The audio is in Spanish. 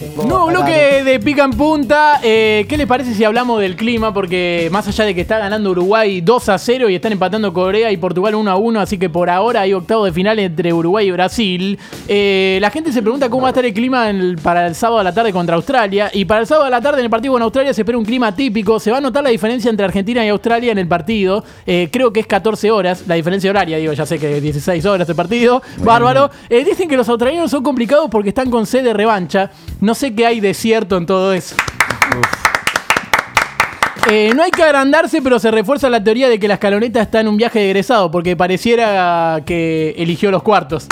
Tengo No, bloque de pica en punta. Eh, ¿Qué les parece si hablamos del clima? Porque más allá de que está ganando Uruguay 2 a 0 y están empatando Corea y Portugal 1 a 1, así que por ahora hay octavo de final entre Uruguay y Brasil. Eh, la gente se pregunta cómo va a estar el clima en el- para el sábado a la tarde contra Australia. Y para el sábado a la tarde en el partido con Australia se espera un clima típico. Se va a notar la diferencia entre Argentina y Australia en el partido. Eh, creo que es 14 horas, la diferencia horaria, digo, ya sé que es 16 horas el partido. Bárbaro. Dicen que los australianos son complicados porque están con sed de revancha. No sé qué hay de cierto en todo eso. Eh, no hay que agrandarse, pero se refuerza la teoría de que la escaloneta está en un viaje de egresado, porque pareciera que eligió los cuartos.